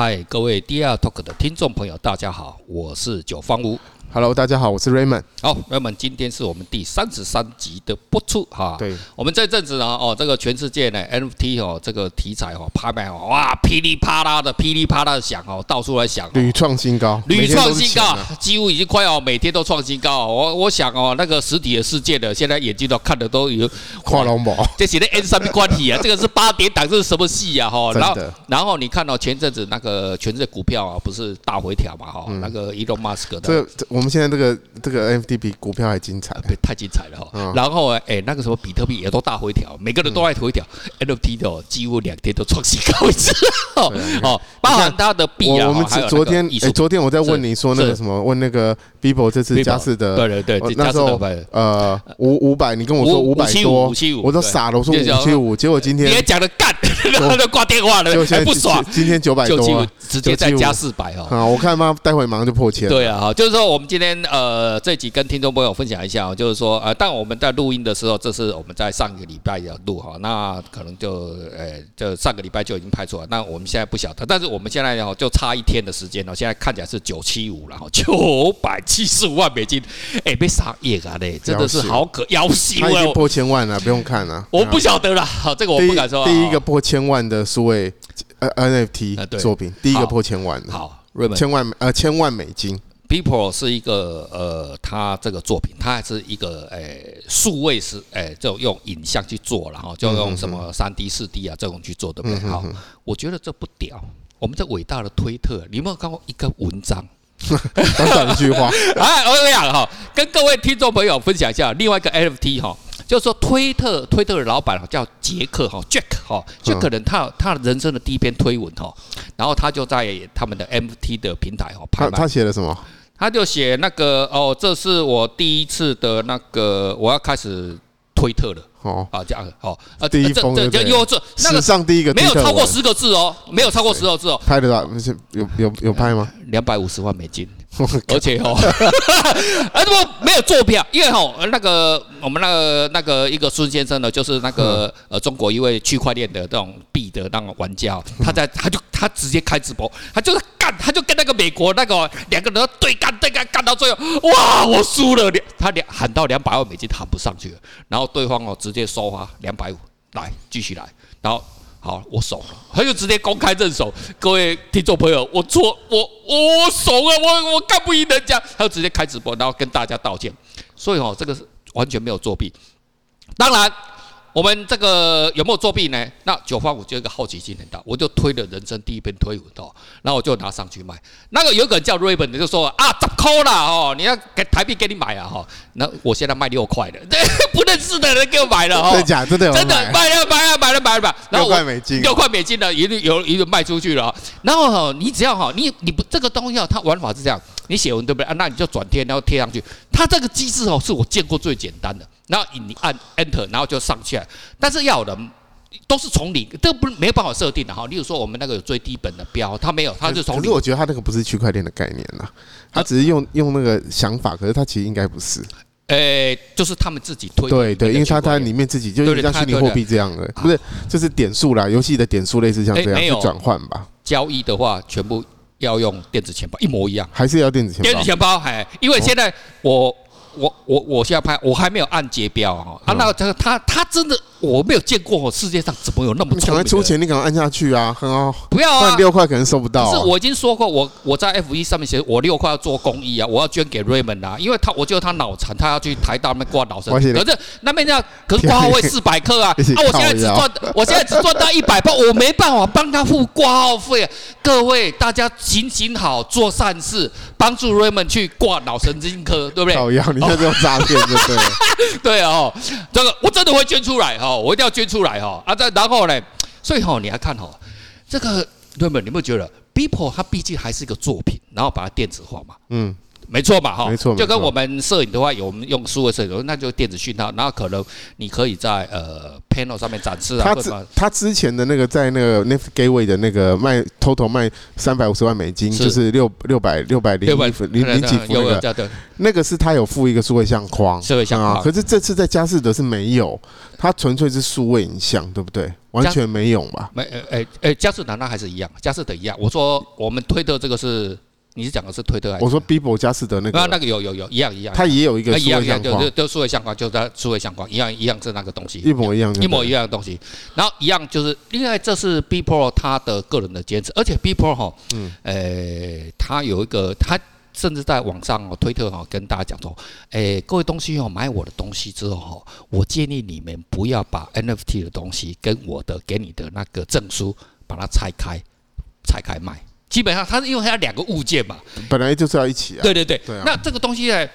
嗨，各位第二 Talk 的听众朋友，大家好，我是九方吴。Hello，大家好，我是 Raymond。好，Raymond，今天是我们第三十三集的播出哈。对，我们这阵子呢，哦，这个全世界呢，NFT 哦，这个题材哦，拍卖哦，哇，噼里啪啦的，噼里啪啦的响哦，到处来响，屡创新高，屡创新高，几乎已经快要每天都创新高。我我想哦，那个实体的世界的，现在眼睛都看的都有跨龙宝，这写的 N 三 B 关系啊，这个是八点档，这是什么戏呀？哈，然后然后你看到前阵子那个全世界股票啊，不是大回调嘛？哈，那个 Elon Musk 的，这我们现在这个。这个 NFT 比股票还精彩，太精彩了哈！然后哎，那个什么比特币也都大回调，每个人都爱回调。NFT 的几乎两天都创新高一次 哦，包含它的币啊。我们昨天哎，昨天我在问你说那个什么，问那个 Beeple 这次加四的，对对对，那时候呃五五百，你跟我说五百多，我都傻了，我说五七五，结果今天你也讲的干，然后就挂电话了，还不爽。今天九百多，直接再加四百哦。啊，我看嘛，待会马上就破千。对啊，哈，就是说我们今天呃。呃，这集跟听众朋友分享一下，就是说，呃，但我们在录音的时候，这是我们在上个礼拜要录哈，那可能就，呃，就上个礼拜就已经拍出来，那我们现在不晓得，但是我们现在哦，就差一天的时间哦，现在看起来是九七五了哈，九百七十五万美金，哎，被杀耶啊嘞，真的是好可要死哦，他已经破千万了，不用看了，我不晓得了，好，这个我不敢说，第一个破千万的数位呃 NFT 作品，第一个破千万的，好，千万呃千万美金。People 是一个呃，他这个作品，他还是一个诶，数位是诶，就用影像去做，然后就用什么三 D、四 D 啊这种去做的，对不对？好，我觉得这不屌。我们这伟大的推特，你有没有看过一个文章？短短一句话。哎，我这样哈，跟各位听众朋友分享一下另外一个 NFT 哈。就是说，推特推特的老板叫杰克哈，Jack 哈，Jack 可能他他人生的第一篇推文哈，然后他就在他们的 NFT 的平台哈拍卖。他写了什么？他就写那个哦，这是我第一次的那个，我要开始推特了。哦啊，这样好啊，第一封对对，有这史上第一个没有超过十个字哦，没有超过十个字哦。拍得到？有有有拍吗？两百五十万美金。而且哦，而 不没有坐票，因为哦那个我们那个那个一个孙先生呢，就是那个呃中国一位区块链的这种币的那种玩家，他在他就他直接开直播，他就是干，他就跟那个美国那个两个人对干对到最后，哇，我输了，他两喊到两百万美金喊不上去了，然后对方哦直接收啊两百五，来继续来，然后。好，我怂了，他就直接公开认怂。各位听众朋友，我错，我我怂了，我我干不赢人家，他就直接开直播，然后跟大家道歉。所以哦，这个是完全没有作弊。当然。我们这个有没有作弊呢？那九方五就一个好奇心很大，我就推了人生第一篇推文哦，然后我就拿上去卖。那个有个人叫 Raven 的就说啊，十块啦哦，你要给台币给你买啊哈。那我现在卖六块的，不认识的人给我买了哈。真的假？真的真的卖了买了买了买了买。六块美金，六块美金的一律有一律卖出去了。然后哈，你只要哈，你你不这个东西啊，它玩法是这样，你写文对不对啊？那你就转贴，然后贴上去。它这个机制哦，是我见过最简单的。然后你按 Enter，然后就上去了。但是要人都是从零，这不没有办法设定的哈。例如说我们那个有最低本的标，它没有，它就从零。可是我觉得它那个不是区块链的概念呐，它只是用用那个想法，可是它其实应该不是。诶，就是他们自己推。对对，因为它它里面自己就像虚拟货币这样的，不是就是点数啦，游戏的点数类似像这样去转换吧。交易的话，全部要用电子钱包，一模一样。还是要电子钱包？电子钱包，哎，因为现在我。我我我现在拍，我还没有按结标哈啊，那个这个他他真的我没有见过，世界上怎么有那么聪明的？赶快出钱，你赶快按下去啊！很好，不要啊，六块可能收不到。是我已经说过，我我在 F 一上面写，我六块要做公益啊，我要捐给 Raymond 啊，因为他我觉得他脑残，他要去台大那边挂脑神经，可是那边要可是挂号费四百克啊，啊，我现在只赚我现在只赚到一百八，我没办法帮他付挂号费啊。各位大家行行好，做善事，帮助 Raymond 去挂脑神经科，对不对？好呀，你现在这种诈骗。对 对哦，这个我真的会捐出来哈，哦我一定要捐出来哈啊！再然后呢，所以哈，你还看哈，这个同学们？你们觉得 People 它毕竟还是一个作品，然后把它电子化嘛？嗯。没错嘛，哈，没错，就跟我们摄影的话，有我们用数位摄影，那就电子讯号，然后可能你可以在呃 panel 上面展示啊。他之他之前的那个在那个 NFT Gateway 的那个卖 total 卖三百五十万美金，就是六六百六百零零零几幅那个，那个是他有附一个数位相框，数位相框。可是这次在佳士得是没有，它纯粹是数位影像，对不对？完全没有嘛？没，呃，呃，呃，佳士得那还是一样，佳士得一样。我说我们推的这个是。你是讲的是推特还是？我说 Bibo 佳士得那个，那那个有有有一样一样，它也有一个一样一样，就就数位相框，就它数位相框一样一样是那个东西，一模一样，一模一样的东西。然后一样就是，另外这是 B Pro 它的个人的坚持，而且 B Pro 哈，嗯，诶，他有一个，他甚至在网上哦，推特哈跟大家讲说，诶，各位东西哦，买我的东西之后哈，我建议你们不要把 NFT 的东西跟我的给你的那个证书把它拆开，拆开卖。基本上它是因为它两个物件嘛，本来就是要一起啊。对对对，对啊、那这个东西呢，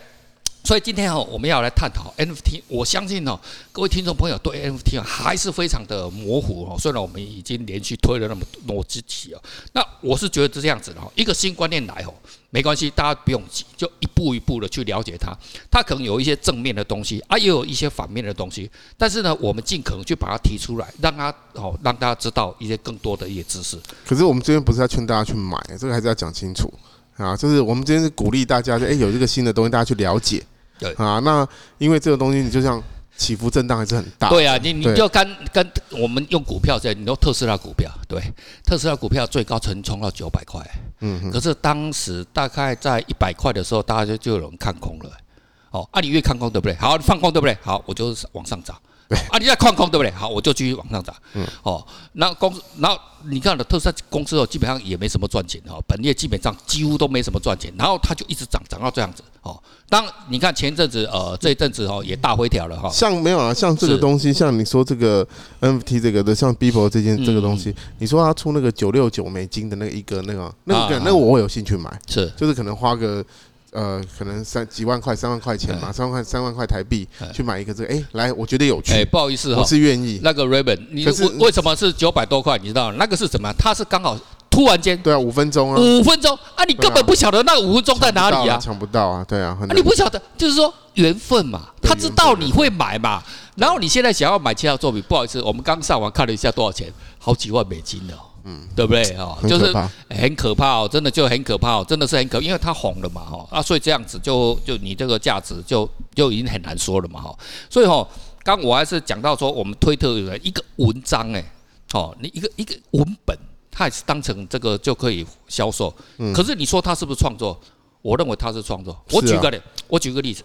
所以今天哦，我们要来探讨 NFT。我相信哦，各位听众朋友对 NFT 还是非常的模糊哦。虽然我们已经连续推了那么多期哦，那我是觉得是这样子的哦，一个新观念来哦。没关系，大家不用急，就一步一步的去了解它。它可能有一些正面的东西啊，也有一些反面的东西。但是呢，我们尽可能去把它提出来，让它哦，让大家知道一些更多的一些知识。可是我们这边不是要劝大家去买，这个还是要讲清楚啊。就是我们今天是鼓励大家，哎，有这个新的东西，大家去了解。对啊，那因为这个东西，你就像。起伏震荡还是很大。对啊，你你就跟跟我们用股票这样，你说特斯拉股票，对，特斯拉股票最高曾冲到九百块，嗯，可是当时大概在一百块的时候，大家就就有人看空了，哦，啊，你越看空对不对？好，放空对不对？好，我就往上涨。对啊，你在矿空对不对？好，我就继续往上涨。嗯，哦，那公司，然后你看的特斯拉公司哦，基本上也没什么赚钱哦，本业基本上几乎都没什么赚钱，然后它就一直涨，涨到这样子哦。当你看前一阵子呃，这一阵子哦也大回调了哈。像没有啊，像这个东西，像你说这个 NFT 这个的，像 Beeple 这件这个东西，你说他出那个九六九美金的那个一个那个那个那个我会有兴趣买，是就是可能花个。呃，可能三几万块、三万块钱嘛，三万块、三万块台币去买一个这个，哎，来，我觉得有趣。哎，不好意思哈，我是愿意。那个 Raven，你为为什么是九百多块？你知道那个是什么？它是刚好突然间。对啊，五分钟啊。五分钟啊，你根本不晓得那个五分钟在哪里啊？抢不到啊，对啊。你不晓得，就是说缘分嘛，他知道你会买嘛。然后你现在想要买其他作品，不好意思，我们刚上网看了一下多少钱，好几万美金的。嗯，对不对？哈，就是很可怕哦，真的就很可怕哦，真的是很可，因为它红了嘛，哈啊，所以这样子就就你这个价值就就已经很难说了嘛，哈。所以哈，刚我还是讲到说，我们推特有一个文章哎，哦，你一个一个文本，它也是当成这个就可以销售。可是你说它是不是创作？我认为它是创作。我举个例，我举个例子。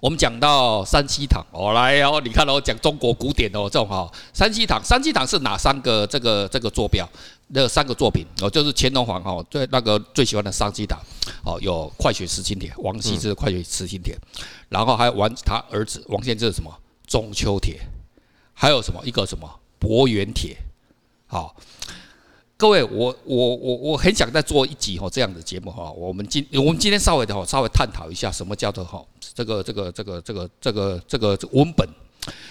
我们讲到三希堂，哦，来哦，你看哦，讲中国古典哦，这种哈，三希堂，三希堂是哪三个这个这个坐标？那三个作品哦，就是乾隆皇哦最那个最喜欢的三希堂哦，有《快雪时晴帖》，王羲之的《快雪时晴帖》，然后还有王他儿子王献之的什么《中秋帖》，还有什么一个什么《伯远帖》，好。各位，我我我我很想再做一集哈这样的节目哈，我们今我们今天稍微的哈稍微探讨一下什么叫做哈这个这个这个这个这个这个文本，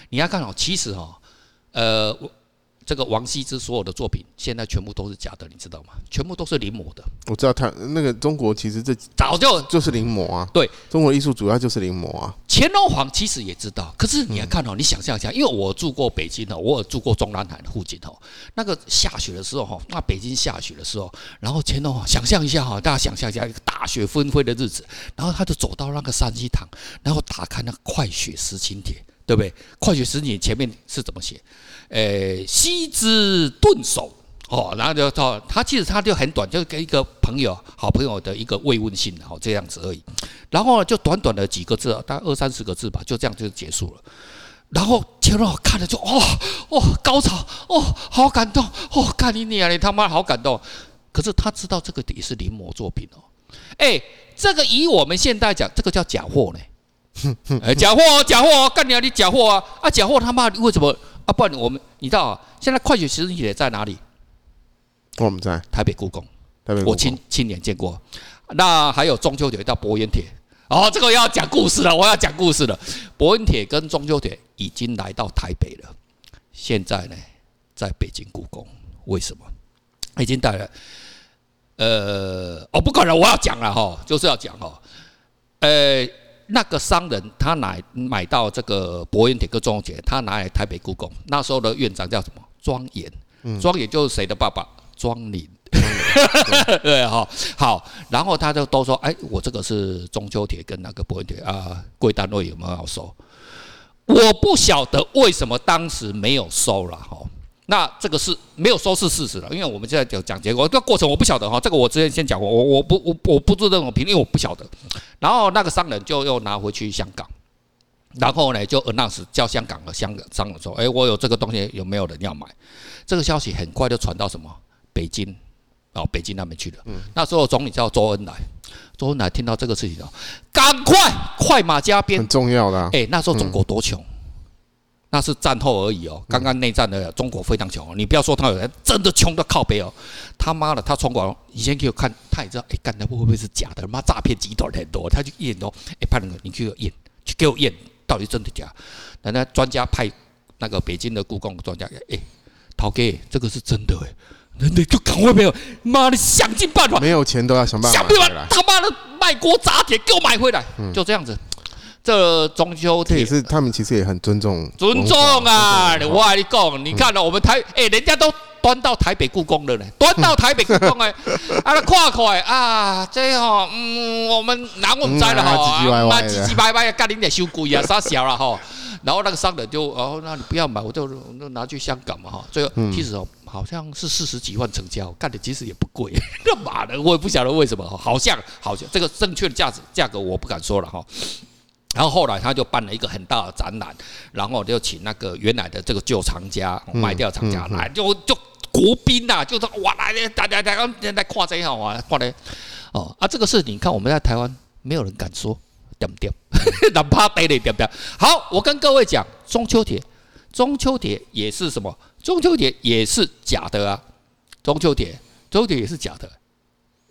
你要看哦，其实哈呃。这个王羲之所有的作品，现在全部都是假的，你知道吗？全部都是临摹的。我知道他那个中国其实这早就就是临摹啊。对，中国艺术主要就是临摹啊。乾隆皇其实也知道，可是你要看哦，你想象一下，因为我住过北京哦，我有住过中南海附近哦，那个下雪的时候哈，那北京下雪的时候，然后乾隆皇想象一下哈，大家想象一下一个大雪纷飞的日子，然后他就走到那个山西堂，然后打开那个《快雪时晴帖》，对不对？《快雪时晴帖》前面是怎么写？诶，西之顿首哦，然后就到他其实他就很短，就跟一个朋友、好朋友的一个慰问信，哦，这样子而已。然后就短短的几个字，大概二三十个字吧，就这样就结束了。然后乾隆看了就哦哦高潮哦，好感动哦，干你娘，你他妈好感动。可是他知道这个也是临摹作品哦。诶，这个以我们现在讲，这个叫假货呢。诶，假货哦，假货哦，干你啊，你假货啊啊，假货他妈为什么？啊，不然我们你知道啊？现在快雪时晴帖在哪里？我们在台北故宫，我亲亲眼见过。那还有中秋节到伯远帖，哦，这个要讲故事了，我要讲故事了。伯远帖跟中秋帖已经来到台北了，现在呢，在北京故宫。为什么？已经带了。呃，哦，不可能，我要讲了哈，就是要讲哈，呃。那个商人他买买到这个伯远帖跟中秋帖，他拿来台北故宫。那时候的院长叫什么？庄严。庄严就是谁的爸爸？庄林。对 哈，好。然后他就都说：“哎，我这个是中秋帖跟那个伯远帖啊，贵单位有没有要收？”我不晓得为什么当时没有收了哈。那这个是没有说是事实了，因为我们现在讲讲结果，这个过程我不晓得哈，这个我之前先讲过，我我不我我不做这种评论，因为我不晓得。然后那个商人就又拿回去香港，然后呢就 announce 叫香港的香港商人说，哎，我有这个东西，有没有人要买？这个消息很快就传到什么北京，哦，北京那边去了。那时候总理叫周恩来，周恩来听到这个事情哦，赶快快马加鞭，很重要的。哎，那时候中国多穷。那是战后而已哦，刚刚内战的中国非常穷，你不要说他有人真的穷到靠北哦，他妈的他从广以前给我看，他也知道哎，干的会不会是假的？妈诈骗集团很多，他去验哦，哎，派人你去验，去给我验到底真的假？人家专家派那个北京的故宫专家，哎，陶哥，这个是真的哎，人家就赶快没有，妈的想尽办法，没有钱都要想办法，想办法他妈的卖国砸铁给我买回来，就这样子。这中秋节也是，他们其实也很尊重尊重啊！我跟你讲，你看了我们台哎，人家都端到台北故宫了呢，端到台北故宫哎，啊，那跨快啊，这哈，嗯，我们拿我们摘了哈，那唧唧歪歪的，干你点修贵啊，杀小了哈。然后那个商人就哦，那你不要买，我就就拿去香港嘛哈。最后其实哦，好像是四十几万成交，干的其实也不贵。干嘛的？我也不晓得为什么，好像好像这个正确的价值价格我不敢说了哈。然后后来他就办了一个很大的展览，然后就请那个原来的这个旧藏家卖掉藏家来，就就国宾呐，就说哇来大家大家来来看这一好啊，看嘞哦啊这个事你看我们在台湾没有人敢说对不对？哪怕对了对不对？好，我跟各位讲中秋节，中秋节也是什么？中秋节也是假的啊！中秋节，中秋节也是假的。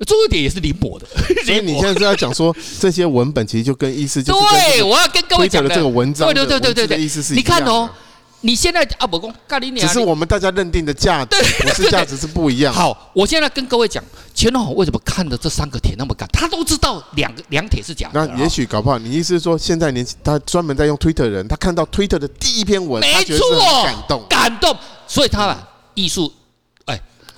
中秋节也是临摹的，所以你现在是要讲说这些文本其实就跟意思就是对，我要跟各位讲的这个文章，对对对对对意思是你看哦，你现在啊不公，咖喱只是我们大家认定的价值，不是价值是不一样。好，我现在跟各位讲，乾隆为什么看的这三个帖那么感？他都知道两个两帖是假的。那也许搞不好，你意思是说，现在年轻他专门在用 Twitter 的人，他看到 Twitter 的第一篇文，没错，感动感动，所以他把艺术。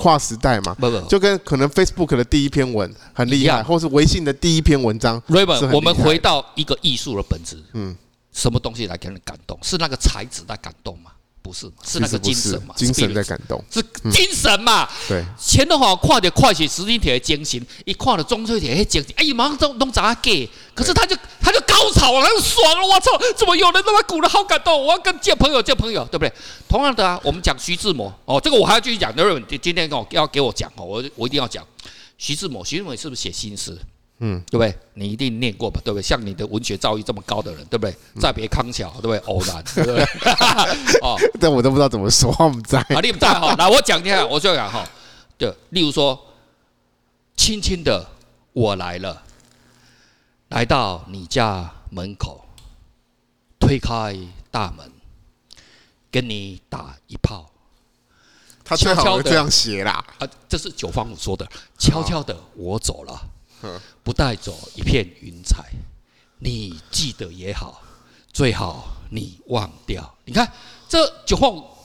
跨时代嘛，不不，就跟可能 Facebook 的第一篇文很厉害，或是微信的第一篇文章。Raymond，我们回到一个艺术的本质，嗯，什么东西来给人感动？是那个才子在感动吗？不是，是那个精神嘛？精神在感动，是精神嘛？对。前头好跨的快写时间铁的精神，一跨的中秋节还精神，哎呀，马上都弄砸给。可是他就他就高潮了，他就爽了，我操！怎么有人那么鼓的好感动？我要跟见朋友见朋友，对不对？同样的啊，我们讲徐志摩哦，这个我还要继续讲。那今天跟我要给我讲哦，我我一定要讲徐志摩。徐志摩是不是写新诗？嗯，对不对？你一定念过吧？对不对？像你的文学造诣这么高的人，对不对？再别康桥，对不对？偶然，对不对？哦，但我都不知道怎么说，我们在啊，你不在哈？来，我讲一下，我就讲哈。对，例如说，轻轻的我来了，来到你家门口，推开大门，跟你打一炮。他最好这样写啦。啊，这是九方五说的。悄悄的，我走了。不带走一片云彩，你记得也好，最好你忘掉。你看这九号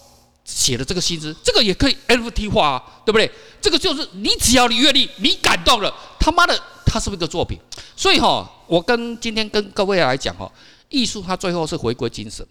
写的这个心思，这个也可以 NFT 化啊，对不对？这个就是你只要你愿意，你感动了，他妈的，他是不是一个作品？所以哈，我跟今天跟各位来讲哈。艺术它最后是回归精神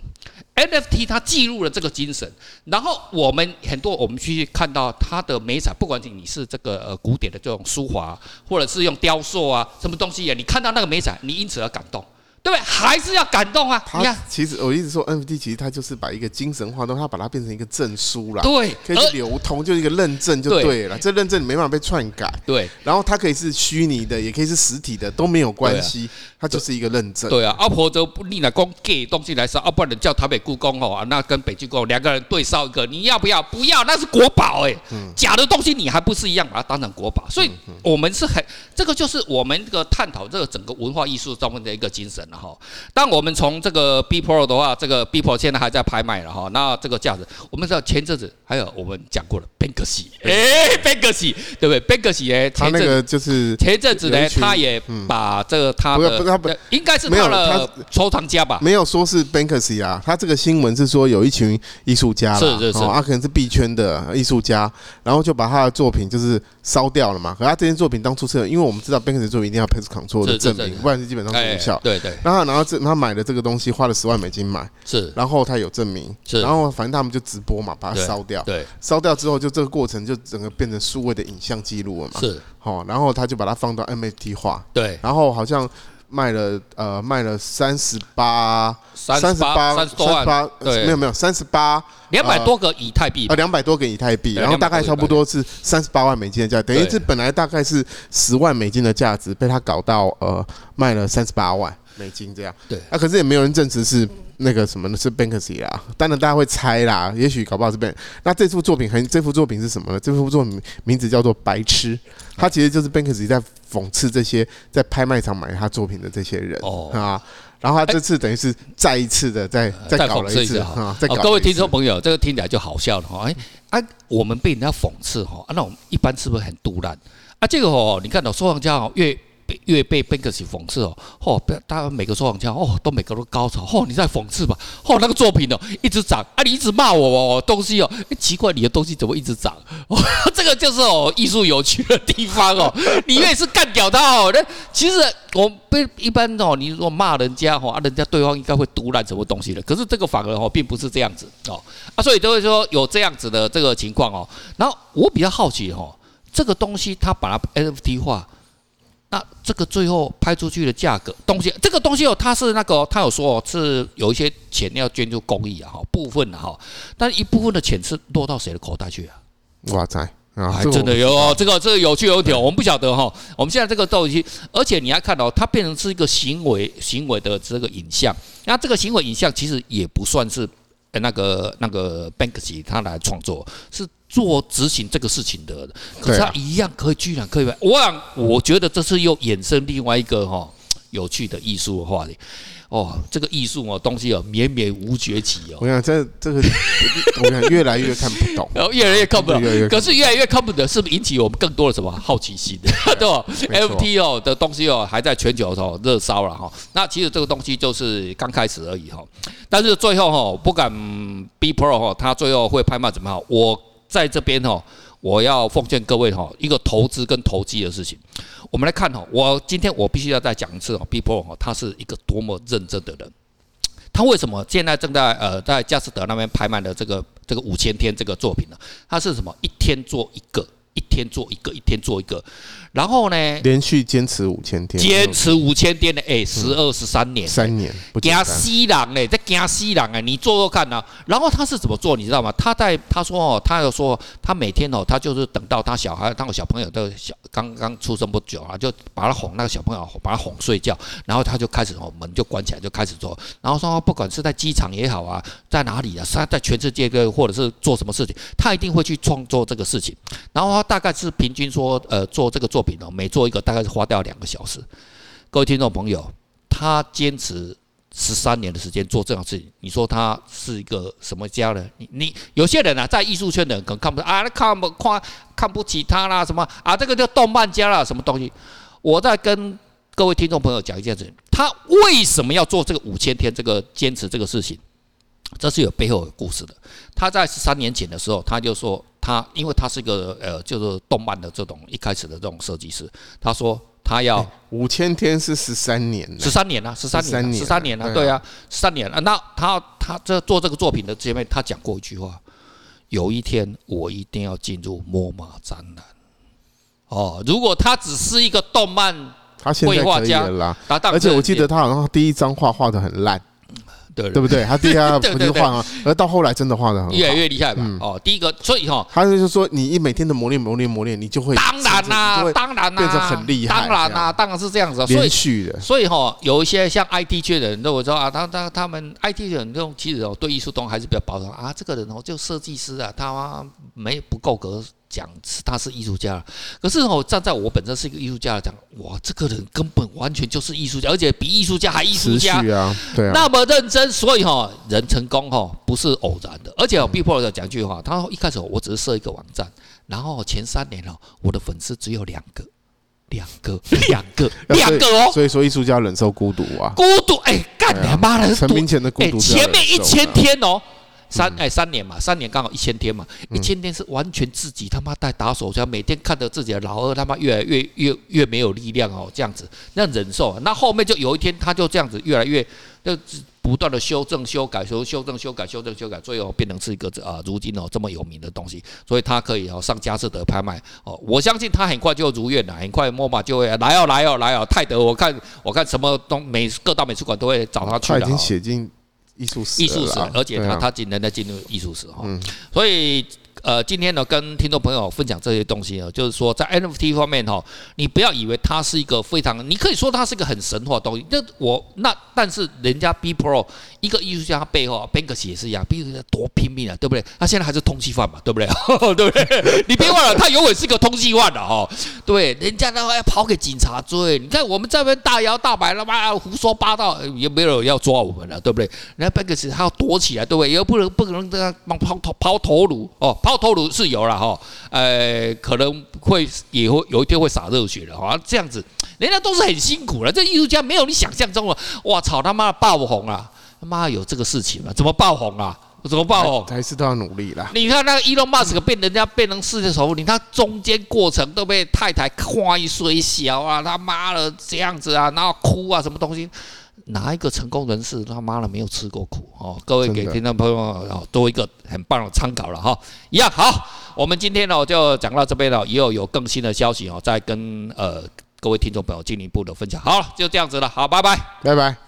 ，NFT 它记录了这个精神，然后我们很多我们去看到它的美彩，不管你是这个呃古典的这种书法，或者是用雕塑啊，什么东西啊，你看到那个美彩，你因此而感动。对不对？还是要感动啊！你看，其实我一直说 NFT，其实它就是把一个精神化，都它把它变成一个证书啦。对，可以流通，就是一个认证就对了。这认证你没办法被篡改。对，然后它可以是虚拟的，也可以是实体的，都没有关系。它就是一个认证。对啊，阿婆都不立了功给东西来烧，啊，不然叫台北故宫哦，那跟北京故宫两个人对烧一个，你要不要？不要，那是国宝哎，假的东西你还不是一样把它当成国宝？所以我们是很，这个就是我们这个探讨这个整个文化艺术中的一个精神了哈。当我们从这个 B Pro 的话，这个 B Pro 现在还在拍卖了哈。那这个价值，我们知道前阵子还有我们讲过了，Banksy，哎，Banksy，对不对？Banksy 哎，他那个就是前阵子呢，他也把这个他的，他不应该是他的收藏家吧？没有说是 Banksy 啊，他这个新闻是说有一群艺术家，是是是，他可能是币圈的艺术家，然后就把他的作品就是烧掉了嘛。可他这件作品当初是，因为我们知道 Banksy 作品一定要 Pass Control 的证明，不然就基本上是无效。对对。然后然后这他买的这个东西花了十万美金买，是，然后他有证明，是，然后反正他们就直播嘛，把它烧掉，对，烧掉之后就这个过程就整个变成数位的影像记录了嘛，是，好，然后他就把它放到 MFT 化，对，然后好像。卖了呃，卖了三十八，三十八，三十多万，对，没有没有，三十八，两百多个以太币，呃，两百多个以太币，然后大概差不多是三十八万美金的价，等于是本来大概是十万美金的价值，被他搞到呃卖了三十八万美金这样。对，啊，可是也没有人证实是那个什么呢？是 Banksy 啦，当然大家会猜啦，也许搞不好是 Bank。那这幅作品很，这幅作品是什么呢？这幅作品名字叫做《白痴》，它其实就是 Banksy 在。讽刺这些在拍卖场买他作品的这些人啊，然后他这次等于是再一次的再再搞了一次啊，再搞。各位听众朋友，这个听起来就好笑了哈！哎啊，我们被人家讽刺哈，那我们一般是不是很杜烂啊？这个哦，你看到收藏家哦越。越被 Banksy 讽刺哦，嚯！大家每个说谎家哦，都每个都高潮，嚯！你在讽刺吧，嚯！那个作品哦，一直涨啊，你一直骂我哦，东西哦，奇怪，你的东西怎么一直涨？哦，这个就是哦，艺术有趣的地方哦。你越是干掉他哦，那其实我被一般哦，你说骂人家哦，啊，人家对方应该会毒烂什么东西的，可是这个反而哦，并不是这样子哦，啊，所以都会说有这样子的这个情况哦。然后我比较好奇哦，这个东西他把它 NFT 化。那这个最后拍出去的价格东西，这个东西哦，它是那个他有说哦，是有一些钱要捐助公益啊，哈，部分的哈，但一部分的钱是落到谁的口袋去啊？哇塞，啊，还真的有哦，这个这个有趣有点，我们不晓得哈。我们现在这个东西，而且你还看到它变成是一个行为行为的这个影像，那这个行为影像其实也不算是那个那个 Banksy 他来创作是。做执行这个事情的，可是他一样可以，居然可以。我想，我觉得这是又衍生另外一个哈有趣的艺术的话题。哦，这个艺术哦，东西哦，绵绵无绝期哦。我想这这个，我想越来越看不懂，然后越来越看不懂。可是越来越看不懂，是不是引起我们更多的什么好奇心？对吧？NFT 哦的东西哦，还在全球哦热烧了哈。那其实这个东西就是刚开始而已哈。但是最后哈，不敢 B Pro 哈，它最后会拍卖怎么样？我。在这边哈，我要奉劝各位哈，一个投资跟投机的事情。我们来看哈，我今天我必须要再讲一次哈，B Pro 哈，他是一个多么认真的人。他为什么现在正在呃在佳士得那边拍卖的这个这个五千天这个作品呢？他是什么？一天做一个，一天做一个，一天做一个。然后呢，连续坚持五千天，坚持五千天的哎，十二十三年，三年，惊死人嘞，在惊死人哎，你做做看呐。然后他是怎么做，你知道吗？他在他说哦，他又说他每天哦，他就是等到他小孩，他小朋友的小刚刚出生不久啊，就把他哄那个小朋友，把他哄睡觉，然后他就开始哦，门就关起来，就开始做。然后说不管是在机场也好啊，在哪里啊，他在全世界各或者是做什么事情，他一定会去创作这个事情。然后他大概是平均说呃做这个作品哦。每做一个大概是花掉两个小时。各位听众朋友，他坚持十三年的时间做这样事情，你说他是一个什么家呢？你你有些人啊，在艺术圈的人可能看不啊，看不看看不起他啦，什么啊，这个叫动漫家啦，什么东西？我在跟各位听众朋友讲一件事情，他为什么要做这个五千天这个坚持这个事情？这是有背后有故事的。他在十三年前的时候，他就说。他因为他是一个呃，就是动漫的这种一开始的这种设计师，他说他要五千天是十三年，十三年啊，十三年，十三年啊，对啊，十三年啊。那他他这做这个作品的姐妹，他讲过一句话：有一天我一定要进入 MoMA 展览。哦，如果他只是一个动漫绘画家啦，而且我记得他好像第一张画画的很烂。对对不对？他第一下 不就画啊，而到后来真的画的很好，越来越厉害吧？哦，第一个，所以哈，他就是说，你一每天的磨练、磨练、磨练，你就会当然啦，当然啦，变成很厉害。当然啦，当然是这样子，连续的。所以哈，有一些像 IT 圈的人都会说啊，他他他们 IT 人这种其实哦，对艺术东西还是比较保守啊。这个人哦，就设计师啊，他没不够格。讲他是艺术家，可是我站在我本身是一个艺术家来讲，哇，这个人根本完全就是艺术家，而且比艺术家还艺术家啊，对啊，那么认真，所以哈，人成功哈不是偶然的，而且我 Beeple 要讲句话，他一开始我只是设一个网站，然后前三年哦，我的粉丝只有两个，两个，两个，两个哦，所以说艺术家忍受孤独啊，孤独，哎，干你妈的，成名前的孤独，前面一千天哦。三哎三年嘛，三年刚好一千天嘛，一千天是完全自己他妈在打手枪，每天看着自己的老二他妈越来越越越没有力量哦，这样子那忍受，那后面就有一天他就这样子越来越就不断的修正修改修修正修改修正修改，最后变成是一个啊如今哦这么有名的东西，所以他可以哦上佳士得拍卖哦，我相信他很快就如愿了，很快 MoMA 就会来哦来哦来哦泰德，我看我看什么东美各大美术馆都会找他去了，他已经写进。艺术史，艺术史，而且他他今年在进入艺术史哈，所以。呃，今天呢，跟听众朋友分享这些东西呢，就是说，在 NFT 方面哈，你不要以为它是一个非常，你可以说它是一个很神话的东西。那我那，但是人家 B Pro 一个艺术家背后 Banks 也是一样，Banksy 多拼命啊，对不对？他现在还是通缉犯嘛，对不对？对不对？你别忘了，他永远是个通缉犯的哈。对，人家的话要跑给警察追，你看我们这边大摇大摆的嘛，胡说八道，也没有要抓我们了，对不对？人家 Banks 他要躲起来，对不对？又不能不可能这样抛头抛头颅哦，抛。头颅是有了哈，呃，可能会也会有一天会洒热血的哈，这样子，人家都是很辛苦的，这艺术家没有你想象中的，哇操他妈的爆红啊，他妈有这个事情吗？怎么爆红啊？怎么爆红？还是都要努力啦。你看那个伊隆马斯克被人家变成世界首富，你看中间过程都被太太夸一衰小啊，他妈的这样子啊，然后哭啊，什么东西？哪一个成功人士他妈的没有吃过苦哦？各位给听众朋友哦多一个很棒的参考了哈。一样好，我们今天呢就讲到这边了，以后有更新的消息哦，再跟呃各位听众朋友进一步的分享。好了，就这样子了，好，拜拜，拜拜。